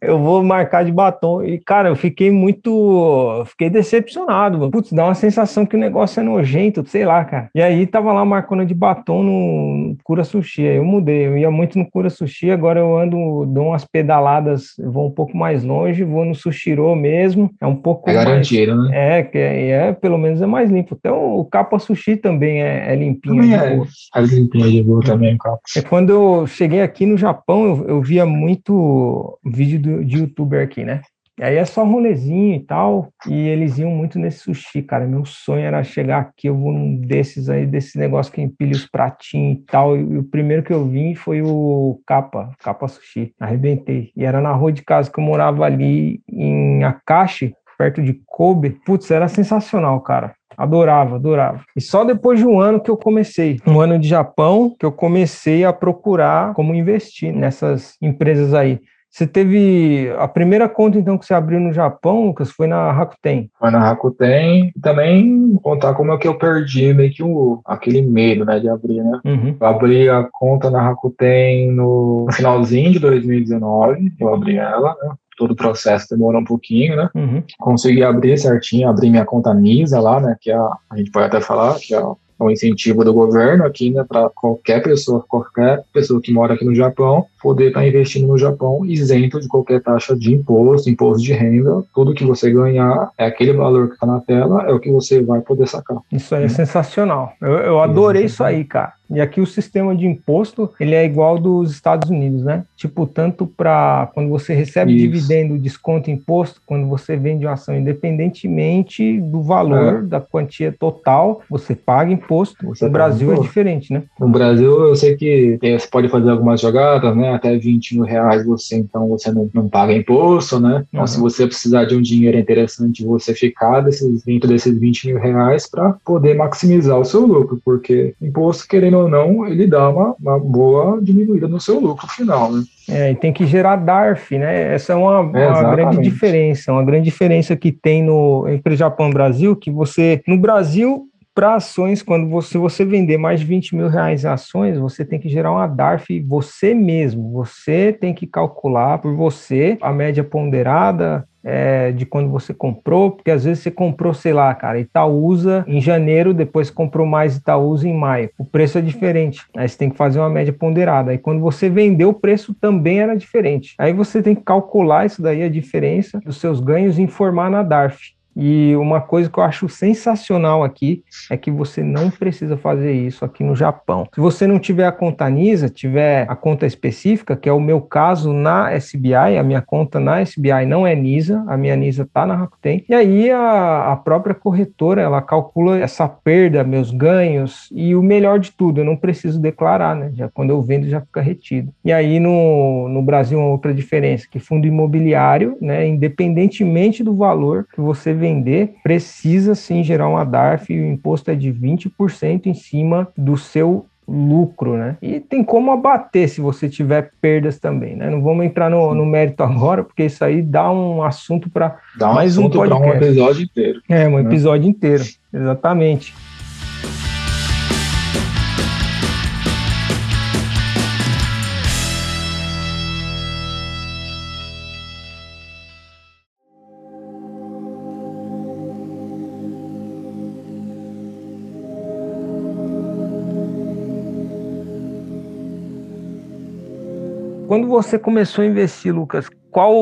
Speaker 1: eu vou marcar de batom. E, cara, eu fiquei muito. Fiquei decepcionado, mano. Putz, dá uma sensação que o negócio é nojento, sei lá, cara. E aí tava lá marcando de batom no Cura Sushi. Aí eu mudei. Eu ia muito no Cura Sushi, agora eu ando, dou umas pedaladas, vou um pouco mais longe, vou no Sushiro mesmo. É um pouco.
Speaker 2: É garantido,
Speaker 1: mais...
Speaker 2: né?
Speaker 1: É, que é, é, pelo menos é mais limpo. Até o Capa Sushi também é, é limpinho.
Speaker 2: Também é, é limpinho de boa também, Capa.
Speaker 1: É quando eu cheguei aqui no Japão, eu, eu via muito vídeo do, de youtuber aqui, né? E aí é só rolezinho e tal, e eles iam muito nesse sushi, cara. Meu sonho era chegar aqui, eu vou num desses aí, desse negócio que empilha os pratinhos e tal. E, o primeiro que eu vim foi o Capa, Capa Sushi. Arrebentei. E era na rua de casa que eu morava ali em Akashi, perto de Kobe. Putz, era sensacional, cara. Adorava, adorava. E só depois de um ano que eu comecei, um ano de Japão, que eu comecei a procurar como investir nessas empresas aí. Você teve a primeira conta então que você abriu no Japão, Lucas, foi na Rakuten.
Speaker 2: Foi na Rakuten e também contar como é que eu perdi meio que o, aquele medo, né, de abrir, né? Uhum. Eu abri a conta na Rakuten no finalzinho de 2019, eu abri ela, né? todo o processo demorou um pouquinho, né? Uhum. Consegui abrir certinho, abrir minha conta NISA lá, né? Que é a, a gente pode até falar que é um incentivo do governo aqui, né? Para qualquer pessoa, qualquer pessoa que mora aqui no Japão, poder estar tá investindo no Japão isento de qualquer taxa de imposto, imposto de renda, tudo que você ganhar é aquele valor que está na tela, é o que você vai poder sacar.
Speaker 1: Isso aí é sensacional. Eu, eu adorei isso aí, cara. E aqui o sistema de imposto, ele é igual dos Estados Unidos, né? Tipo, tanto para quando você recebe Isso. dividendo, desconto imposto, quando você vende uma ação, independentemente do valor, é. da quantia total, você paga imposto. Você no Brasil é imposto. é diferente, né?
Speaker 2: No Brasil, eu sei que tem, você pode fazer algumas jogadas, né? Até 20 mil reais você, então, você não, não paga imposto, né? Então, uhum. se você precisar de um dinheiro interessante, você ficar desses, dentro desses 20 mil reais para poder maximizar o seu lucro, porque imposto, querendo ou não, ele dá uma, uma boa diminuída no seu lucro final, né?
Speaker 1: É, e tem que gerar DARF, né? Essa é uma, uma grande diferença, uma grande diferença que tem no entre Japão e Brasil, que você no Brasil para ações, quando você, você vender mais de 20 mil reais em ações, você tem que gerar uma DARF você mesmo. Você tem que calcular por você a média ponderada, é, de quando você comprou, porque às vezes você comprou, sei lá, cara, Itaúsa em janeiro, depois comprou mais Itaúsa em maio. O preço é diferente. Aí você tem que fazer uma média ponderada. Aí quando você vendeu, o preço também era diferente. Aí você tem que calcular isso daí, a diferença dos seus ganhos e informar na DARF. E uma coisa que eu acho sensacional aqui é que você não precisa fazer isso aqui no Japão. Se você não tiver a conta NISA, tiver a conta específica, que é o meu caso na SBI, a minha conta na SBI não é NISA, a minha NISA está na Rakuten, e aí a, a própria corretora, ela calcula essa perda, meus ganhos, e o melhor de tudo, eu não preciso declarar, né? Já quando eu vendo já fica retido. E aí no, no Brasil uma outra diferença, que fundo imobiliário, né, independentemente do valor que você vender, precisa sim gerar uma DARF e o imposto é de 20% em cima do seu lucro, né? E tem como abater se você tiver perdas também, né? Não vamos entrar no, no mérito agora, porque isso aí dá um assunto para mais um podcast.
Speaker 2: um episódio inteiro.
Speaker 1: É, um né? episódio inteiro, exatamente. Quando você começou a investir, Lucas, qual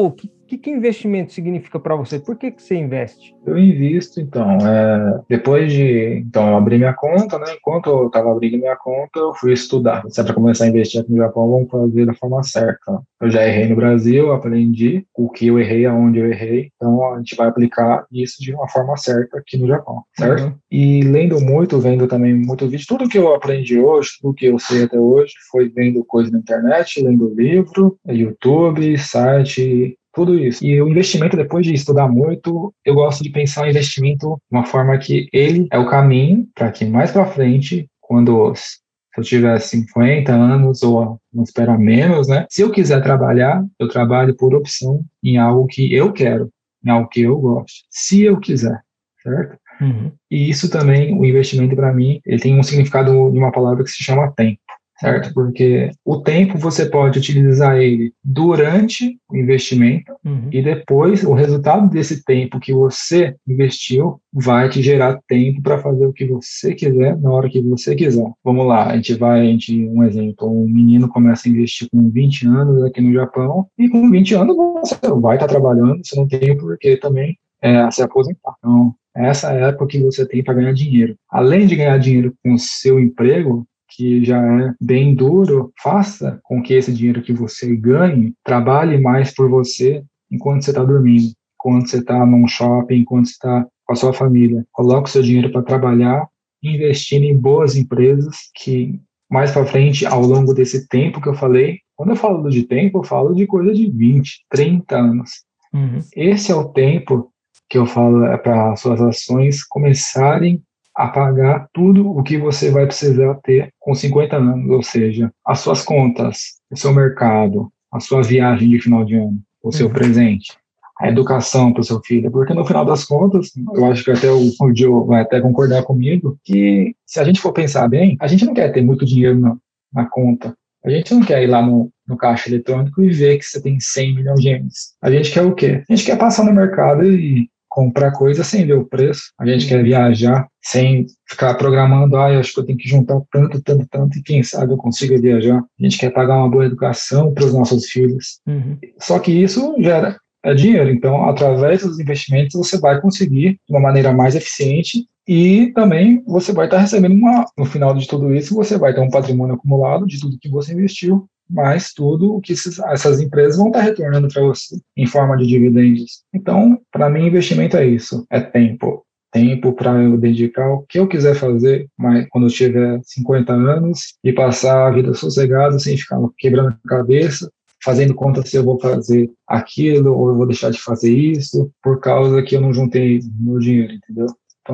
Speaker 1: que, que investimento significa para você? Por que, que você investe?
Speaker 2: Eu invisto, então, é, depois de. Então, eu abri minha conta, né? Enquanto eu estava abrindo minha conta, eu fui estudar. Se é para começar a investir aqui no Japão, vamos fazer da forma certa. Eu já errei no Brasil, aprendi o que eu errei, aonde eu errei. Então, a gente vai aplicar isso de uma forma certa aqui no Japão, certo? Uhum. E lendo muito, vendo também muito vídeo, tudo que eu aprendi hoje, tudo que eu sei até hoje, foi vendo coisa na internet, lendo livro, YouTube, site, tudo isso. E o investimento, depois de estudar muito, eu gosto de pensar o investimento de uma forma que ele é o caminho para que mais para frente, quando se eu tiver 50 anos ou não esperar menos, né? Se eu quiser trabalhar, eu trabalho por opção em algo que eu quero, em algo que eu gosto, se eu quiser, certo? Uhum. E isso também, o investimento para mim, ele tem um significado de uma palavra que se chama tempo certo? Porque o tempo você pode utilizar ele durante o investimento uhum. e depois o resultado desse tempo que você investiu vai te gerar tempo para fazer o que você quiser na hora que você quiser. Vamos lá, a gente vai, a gente, um exemplo, um menino começa a investir com 20 anos aqui no Japão e com 20 anos você vai estar tá trabalhando, você não tem por que também é, se aposentar. Então, essa é a época que você tem para ganhar dinheiro. Além de ganhar dinheiro com o seu emprego, que já é bem duro, faça com que esse dinheiro que você ganhe trabalhe mais por você enquanto você está dormindo, enquanto você está num shopping, enquanto você está com a sua família. Coloque o seu dinheiro para trabalhar, investindo em boas empresas que mais para frente, ao longo desse tempo que eu falei, quando eu falo de tempo, eu falo de coisa de 20, 30 anos. Uhum. Esse é o tempo que eu falo é para suas ações começarem a pagar tudo o que você vai precisar ter com 50 anos, ou seja, as suas contas, o seu mercado, a sua viagem de final de ano, o seu uhum. presente, a educação para o seu filho, porque no final das contas, eu acho que até o, o Joe vai até concordar comigo, que se a gente for pensar bem, a gente não quer ter muito dinheiro na, na conta, a gente não quer ir lá no, no caixa eletrônico e ver que você tem 100 milhões de ienes. A gente quer o quê? A gente quer passar no mercado e comprar coisa sem ver o preço. A gente quer viajar sem ficar programando, ah, acho que eu tenho que juntar tanto, tanto, tanto, e quem sabe eu consiga viajar. A gente quer pagar uma boa educação para os nossos filhos. Uhum. Só que isso gera é dinheiro. Então, através dos investimentos, você vai conseguir de uma maneira mais eficiente e também você vai estar recebendo uma, no final de tudo isso, você vai ter um patrimônio acumulado de tudo que você investiu mas tudo o que esses, essas empresas vão estar retornando para você em forma de dividendos. Então, para mim, investimento é isso, é tempo. Tempo para eu dedicar o que eu quiser fazer, mas quando eu tiver 50 anos e passar a vida sossegada, sem ficar quebrando a cabeça, fazendo conta se eu vou fazer aquilo ou eu vou deixar de fazer isso, por causa que eu não juntei meu dinheiro, entendeu?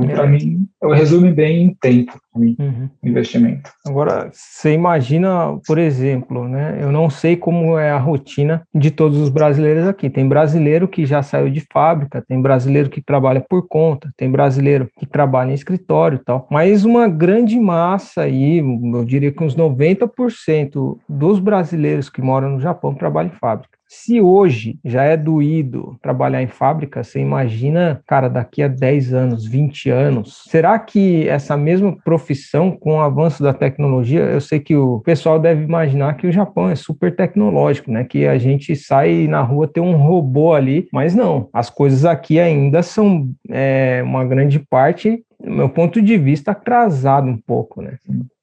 Speaker 2: Então, é. para mim, eu resumo bem em tempo, uhum. investimento.
Speaker 1: Agora, você imagina, por exemplo, né? Eu não sei como é a rotina de todos os brasileiros aqui. Tem brasileiro que já saiu de fábrica, tem brasileiro que trabalha por conta, tem brasileiro que trabalha em escritório e tal. Mas uma grande massa aí, eu diria que uns 90% dos brasileiros que moram no Japão trabalham em fábrica. Se hoje já é doído trabalhar em fábrica, você imagina, cara, daqui a 10 anos, 20 anos, será que essa mesma profissão, com o avanço da tecnologia, eu sei que o pessoal deve imaginar que o Japão é super tecnológico, né? Que a gente sai na rua ter um robô ali, mas não, as coisas aqui ainda são é, uma grande parte, do meu ponto de vista, atrasado um pouco, né?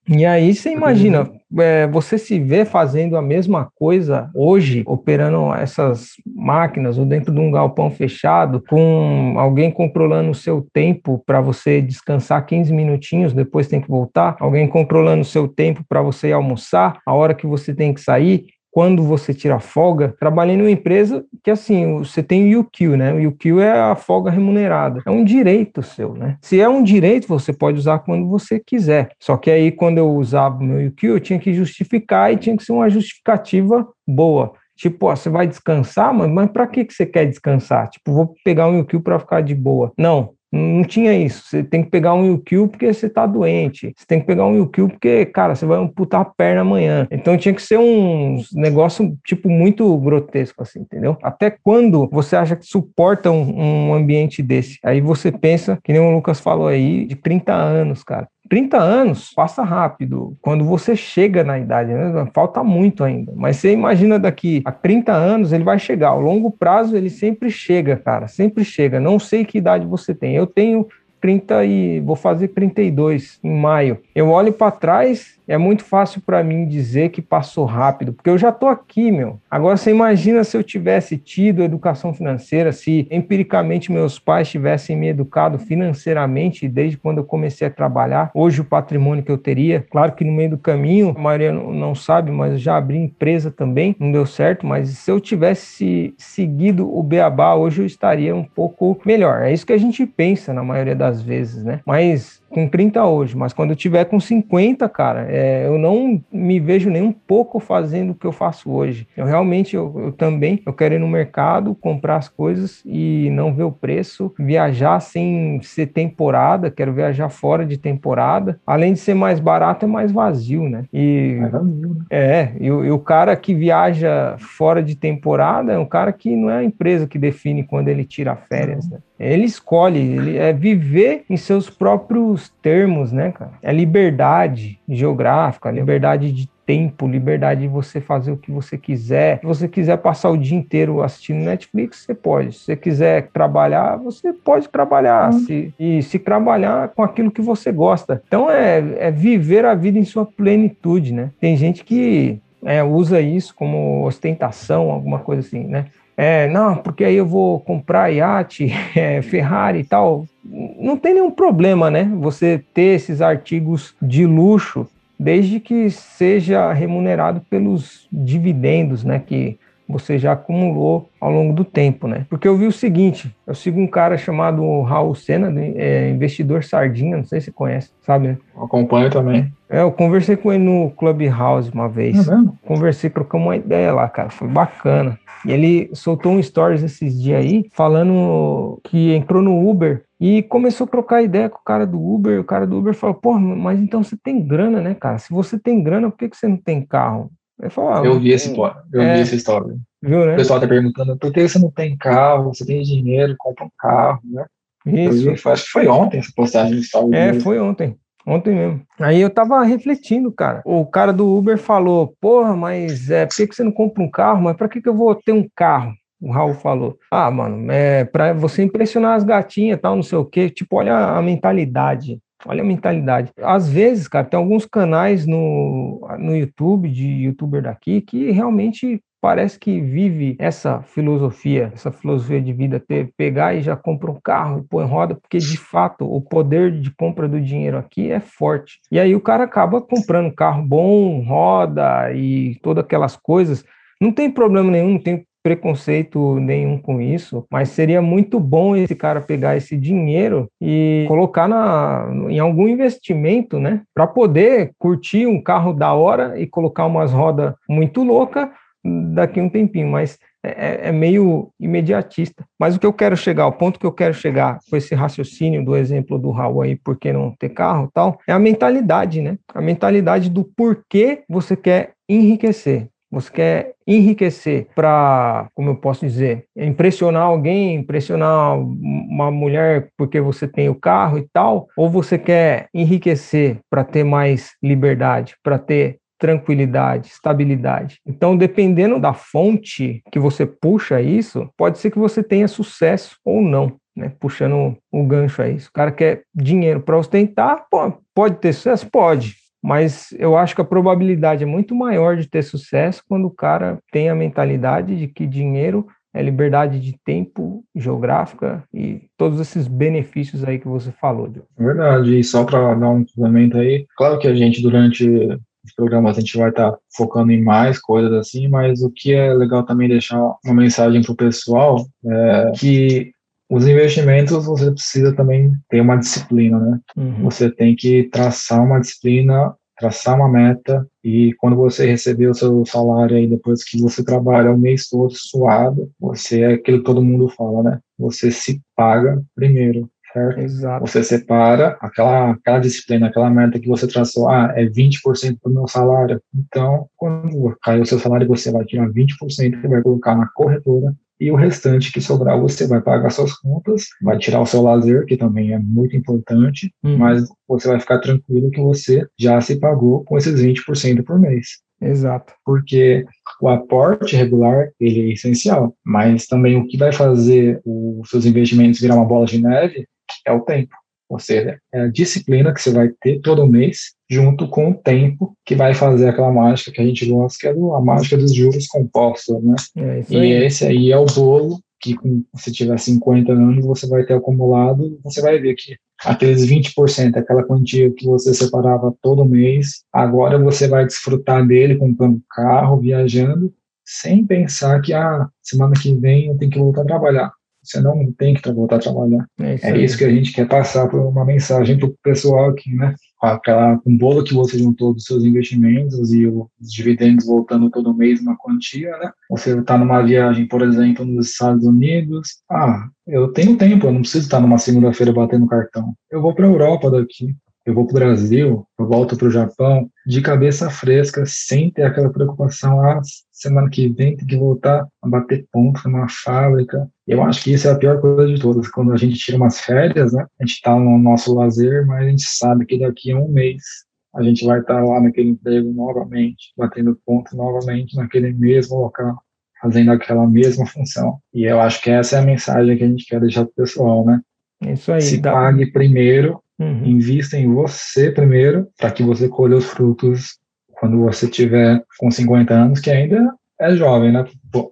Speaker 1: E aí você imagina, é, você se vê fazendo a mesma coisa hoje, operando essas máquinas ou dentro de um galpão fechado, com alguém controlando o seu tempo para você descansar 15 minutinhos, depois tem que voltar, alguém controlando o seu tempo para você almoçar, a hora que você tem que sair, quando você tira folga, trabalhei numa empresa que assim, você tem o UQ, né? O UQ é a folga remunerada. É um direito seu, né? Se é um direito, você pode usar quando você quiser. Só que aí quando eu usava o meu UQ, eu tinha que justificar e tinha que ser uma justificativa boa. Tipo, ó, você vai descansar, mas, mas para que, que você quer descansar? Tipo, vou pegar um UQ para ficar de boa. Não, não tinha isso. Você tem que pegar um UQ porque você tá doente. Você tem que pegar um UQ porque, cara, você vai amputar a perna amanhã. Então tinha que ser um negócio, tipo, muito grotesco, assim, entendeu? Até quando você acha que suporta um, um ambiente desse? Aí você pensa, que nem o Lucas falou aí, de 30 anos, cara. 30 anos passa rápido. Quando você chega na idade, né? falta muito ainda. Mas você imagina daqui a 30 anos, ele vai chegar. Ao longo prazo, ele sempre chega, cara. Sempre chega. Não sei que idade você tem. Eu tenho 30 e vou fazer 32 em maio. Eu olho para trás é muito fácil para mim dizer que passou rápido, porque eu já estou aqui, meu. Agora você imagina se eu tivesse tido educação financeira, se empiricamente meus pais tivessem me educado financeiramente desde quando eu comecei a trabalhar. Hoje o patrimônio que eu teria, claro que no meio do caminho, a maioria não sabe, mas eu já abri empresa também, não deu certo, mas se eu tivesse seguido o beabá, hoje eu estaria um pouco melhor. É isso que a gente pensa na maioria das às vezes, né? Mas com 30 hoje, mas quando eu tiver com 50, cara, é, eu não me vejo nem um pouco fazendo o que eu faço hoje. Eu realmente, eu, eu, também, eu quero ir no mercado, comprar as coisas e não ver o preço, viajar sem ser temporada, quero viajar fora de temporada. Além de ser mais barato, é mais vazio, né? E, é, vazio, né? é e, e o cara que viaja fora de temporada é um cara que não é a empresa que define quando ele tira férias, né? Ele escolhe, ele é viver em seus próprios termos, né, cara? É liberdade geográfica, liberdade de tempo, liberdade de você fazer o que você quiser. Se você quiser passar o dia inteiro assistindo Netflix, você pode. Se você quiser trabalhar, você pode trabalhar. Uhum. Se, e se trabalhar com aquilo que você gosta. Então é, é viver a vida em sua plenitude, né? Tem gente que é, usa isso como ostentação, alguma coisa assim, né? É, não, porque aí eu vou comprar iate, [laughs] é, Ferrari e tal. Não tem nenhum problema, né? Você ter esses artigos de luxo, desde que seja remunerado pelos dividendos, né? Que você já acumulou ao longo do tempo, né? Porque eu vi o seguinte, eu sigo um cara chamado Raul Senna, é, investidor sardinha, não sei se você conhece, sabe? Né?
Speaker 2: Acompanho também.
Speaker 1: É, eu conversei com ele no Clubhouse uma vez. É mesmo? Conversei, trocamos uma ideia lá, cara, foi bacana. E ele soltou um stories esses dias aí, falando que entrou no Uber e começou a trocar ideia com o cara do Uber. O cara do Uber falou: Pô, mas então você tem grana, né, cara? Se você tem grana, por que, que você não tem carro?
Speaker 2: Falou, ah, eu vi esse eu é, vi essa história. Viu, né? O pessoal tá perguntando por que você não tem carro, você tem dinheiro, compra um carro, né? Isso. Vi, acho que foi ontem essa postagem de história.
Speaker 1: É, foi ontem. Ontem mesmo. Aí eu tava refletindo, cara. O cara do Uber falou: Porra, mas é, por que, que você não compra um carro? Mas pra que, que eu vou ter um carro? O Raul falou: Ah, mano, é pra você impressionar as gatinhas tal, não sei o quê. Tipo, olha a mentalidade. Olha a mentalidade. Às vezes, cara, tem alguns canais no, no YouTube, de youtuber daqui, que realmente parece que vive essa filosofia, essa filosofia de vida, ter, pegar e já compra um carro e põe roda, porque de fato o poder de compra do dinheiro aqui é forte. E aí o cara acaba comprando carro bom, roda e todas aquelas coisas. Não tem problema nenhum, não tem preconceito nenhum com isso, mas seria muito bom esse cara pegar esse dinheiro e colocar na, em algum investimento, né, para poder curtir um carro da hora e colocar umas rodas muito louca daqui um tempinho, mas é, é, meio imediatista. Mas o que eu quero chegar, o ponto que eu quero chegar com esse raciocínio do exemplo do Raul aí, por que não ter carro tal, é a mentalidade, né? A mentalidade do porquê você quer enriquecer. Você quer enriquecer para, como eu posso dizer, impressionar alguém, impressionar uma mulher porque você tem o carro e tal, ou você quer enriquecer para ter mais liberdade, para ter tranquilidade, estabilidade. Então, dependendo da fonte que você puxa isso, pode ser que você tenha sucesso ou não. Né, puxando o gancho aí. Se o cara quer dinheiro para ostentar, pô, pode ter sucesso? Pode mas eu acho que a probabilidade é muito maior de ter sucesso quando o cara tem a mentalidade de que dinheiro é liberdade de tempo geográfica e todos esses benefícios aí que você falou.
Speaker 2: Verdade, e só para dar um complemento aí, claro que a gente durante os programas a gente vai estar tá focando em mais coisas assim, mas o que é legal também deixar uma mensagem para o pessoal é que os investimentos você precisa também ter uma disciplina, né? Uhum. Você tem que traçar uma disciplina, traçar uma meta e quando você receber o seu salário aí depois que você trabalha o mês todo suado, você é aquilo que todo mundo fala, né? Você se paga primeiro. Certo? Exato. Você separa aquela, aquela disciplina, aquela meta que você traçou, ah, é 20% do meu salário. Então, quando cair o seu salário, você vai tirar 20% e vai colocar na corretora e o restante que sobrar você vai pagar suas contas, vai tirar o seu lazer, que também é muito importante, uhum. mas você vai ficar tranquilo que você já se pagou com esses 20% por mês.
Speaker 1: Exato.
Speaker 2: Porque o aporte regular, ele é essencial, mas também o que vai fazer os seus investimentos virar uma bola de neve é o tempo. Ou seja, é a disciplina que você vai ter todo mês, junto com o tempo que vai fazer aquela mágica que a gente gosta, que é a mágica dos juros compostos, né? É e esse aí é o bolo que com, se tiver 50 anos você vai ter acumulado, você vai ver que aqueles 20%, aquela quantia que você separava todo mês, agora você vai desfrutar dele comprando carro, viajando, sem pensar que, ah, semana que vem eu tenho que voltar a trabalhar. Você não tem que voltar a trabalhar. É isso, é isso que a gente quer passar por uma mensagem para o pessoal aqui, né? Aquela, um bolo que você juntou dos seus investimentos e os dividendos voltando todo mês uma quantia, né? Você está numa viagem, por exemplo, nos Estados Unidos. Ah, eu tenho tempo, eu não preciso estar numa segunda-feira batendo cartão. Eu vou para a Europa daqui eu vou para o Brasil, eu volto para o Japão, de cabeça fresca, sem ter aquela preocupação, ah, semana que vem tem que voltar a bater ponto numa fábrica. Eu acho que isso é a pior coisa de todas, quando a gente tira umas férias, né? A gente está no nosso lazer, mas a gente sabe que daqui a um mês a gente vai estar tá lá naquele emprego novamente, batendo ponto novamente naquele mesmo local, fazendo aquela mesma função. E eu acho que essa é a mensagem que a gente quer deixar para o pessoal, né?
Speaker 1: Isso aí.
Speaker 2: Se dá... pague primeiro Uhum. Invista em você primeiro, para que você colha os frutos quando você tiver com 50 anos, que ainda é jovem, né?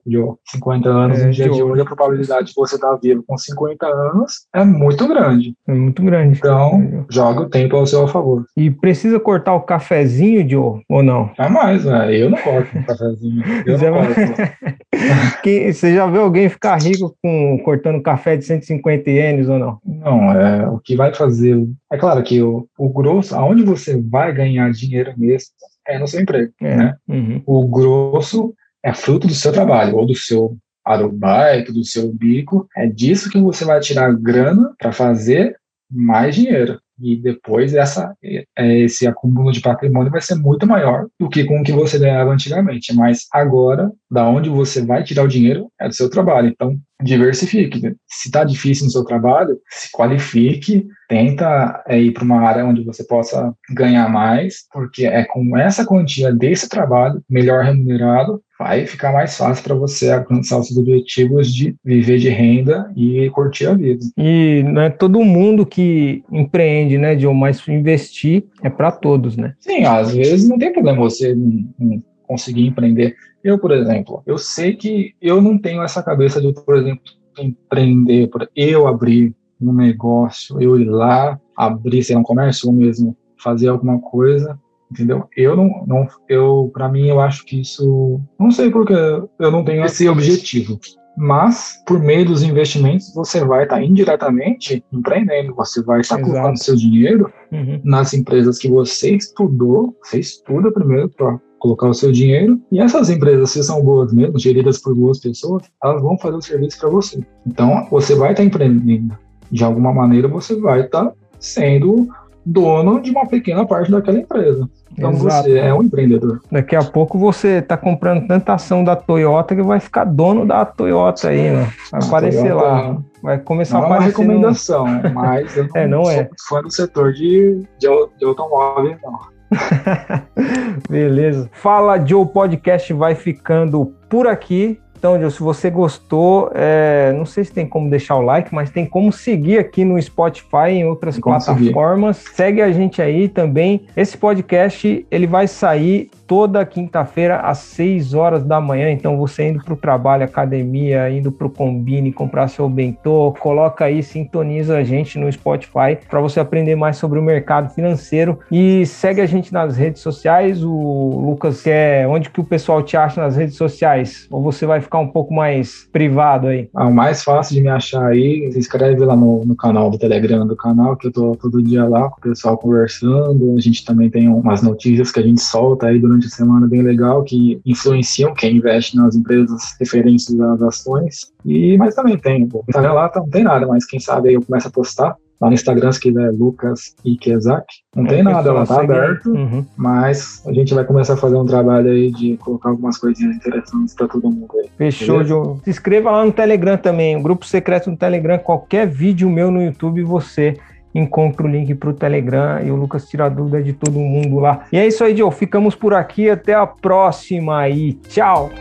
Speaker 2: De 50 anos é, no dia de hoje, a probabilidade de você estar vivo com 50 anos é muito grande.
Speaker 1: É muito grande.
Speaker 2: Então, joga o tempo ao seu favor.
Speaker 1: E precisa cortar o cafezinho, Joe, ou não?
Speaker 2: Jamais, né? Eu não corto o cafezinho. Eu não corto. [laughs]
Speaker 1: que, você já viu alguém ficar rico com cortando café de 150 ienes ou não?
Speaker 2: Não, é o que vai fazer. É claro que o, o grosso, aonde você vai ganhar dinheiro mesmo, é no seu emprego, é. né? Uhum. O grosso é fruto do seu trabalho, ou do seu arubaito, do seu bico. É disso que você vai tirar grana para fazer mais dinheiro. E depois essa, é, esse acúmulo de patrimônio vai ser muito maior do que com o que você ganhava antigamente. Mas agora, da onde você vai tirar o dinheiro é do seu trabalho. Então, diversifique. Se está difícil no seu trabalho, se qualifique, tenta é, ir para uma área onde você possa ganhar mais, porque é com essa quantia desse trabalho, melhor remunerado, vai ficar mais fácil para você alcançar os seus objetivos de viver de renda e curtir a vida.
Speaker 1: E não é todo mundo que empreende, né, John? Mas investir é para todos, né?
Speaker 2: Sim, às vezes não tem problema você não conseguir empreender. Eu, por exemplo, eu sei que eu não tenho essa cabeça de, por exemplo, empreender, eu abrir um negócio, eu ir lá, abrir, sei lá, um comércio ou mesmo fazer alguma coisa entendeu? Eu não, não eu, para mim, eu acho que isso, não sei porque eu não tenho esse objetivo. Mas, por meio dos investimentos, você vai estar tá indiretamente empreendendo. Você vai estar tá colocando seu dinheiro uhum. nas empresas que você estudou. Você estuda primeiro para colocar o seu dinheiro. E essas empresas, se são boas mesmo, geridas por boas pessoas, elas vão fazer o serviço para você. Então, você vai estar tá empreendendo. De alguma maneira, você vai estar tá sendo dono de uma pequena parte daquela empresa. Então Exato. você é um empreendedor.
Speaker 1: Daqui a pouco você está comprando tanta ação da Toyota que vai ficar dono da Toyota aí, né? Vai a aparecer Toyota, lá. Vai começar
Speaker 2: não
Speaker 1: a aparecer.
Speaker 2: É uma recomendação, no... mas eu [laughs] não,
Speaker 1: é, não
Speaker 2: sou
Speaker 1: é.
Speaker 2: fã do setor de, de, de automóvel, não. [laughs]
Speaker 1: Beleza. Fala Joe Podcast vai ficando por aqui. Então, se você gostou, é, não sei se tem como deixar o like, mas tem como seguir aqui no Spotify e em outras plataformas. Segue a gente aí também. Esse podcast ele vai sair toda quinta-feira às 6 horas da manhã. Então, você indo para o trabalho, academia, indo para o Combine, comprar seu bentô, coloca aí, sintoniza a gente no Spotify para você aprender mais sobre o mercado financeiro. E segue a gente nas redes sociais. O Lucas, quer onde que o pessoal te acha nas redes sociais? Ou você vai ficar um pouco mais privado aí?
Speaker 2: Ah, o mais fácil de me achar aí, se inscreve lá no, no canal do Telegram do canal, que eu tô todo dia lá com o pessoal conversando. A gente também tem umas notícias que a gente solta aí durante a semana bem legal que influenciam quem investe nas empresas referentes às ações. E, mas também tem, o Instagram lá tá, não tem nada, mas quem sabe aí eu começo a postar. Lá no Instagram, se quiser, Lucas Ikezak. Não é, tem nada, ela tá aberto, uhum. mas a gente vai começar a fazer um trabalho aí de colocar algumas coisinhas interessantes para todo mundo aí.
Speaker 1: Fechou, João. Se inscreva lá no Telegram também, o grupo secreto no Telegram. Qualquer vídeo meu no YouTube, você encontra o link para o Telegram e o Lucas tira a dúvida de todo mundo lá. E é isso aí, Joe. Ficamos por aqui. Até a próxima e tchau!